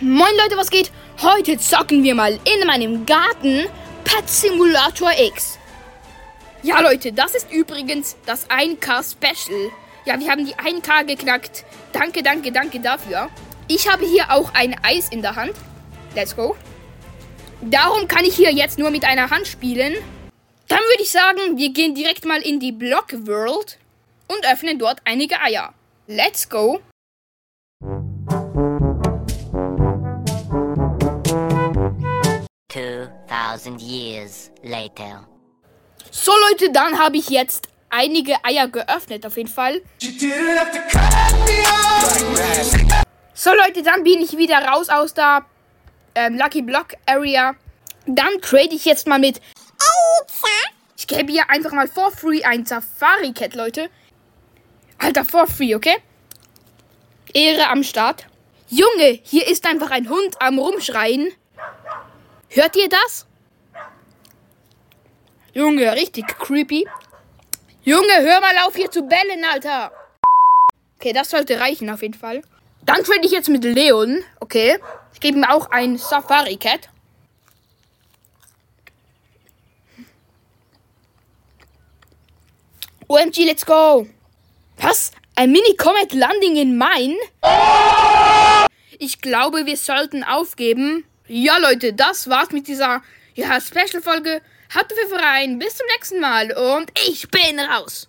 Moin Leute, was geht? Heute zocken wir mal in meinem Garten Pet Simulator X. Ja Leute, das ist übrigens das 1K Special. Ja, wir haben die 1K geknackt. Danke, danke, danke dafür. Ich habe hier auch ein Eis in der Hand. Let's go. Darum kann ich hier jetzt nur mit einer Hand spielen. Dann würde ich sagen, wir gehen direkt mal in die Block World und öffnen dort einige Eier. Let's go. Two thousand years later. So Leute, dann habe ich jetzt einige Eier geöffnet auf jeden Fall. So Leute, dann bin ich wieder raus aus der ähm, Lucky Block Area. Dann trade ich jetzt mal mit Ich gebe hier einfach mal for free ein Safari Cat, Leute. Alter, for free, okay? Ehre am Start. Junge, hier ist einfach ein Hund am Rumschreien. Hört ihr das? Junge, richtig creepy. Junge, hör mal auf hier zu bellen, Alter. Okay, das sollte reichen auf jeden Fall. Dann trade ich jetzt mit Leon. Okay. Ich gebe ihm auch ein Safari Cat. OMG, let's go. Was? Ein Mini-Comet Landing in Main? Ich glaube, wir sollten aufgeben. Ja, Leute, das war's mit dieser ja, Special-Folge. Habt für Verein. Bis zum nächsten Mal und ich bin raus.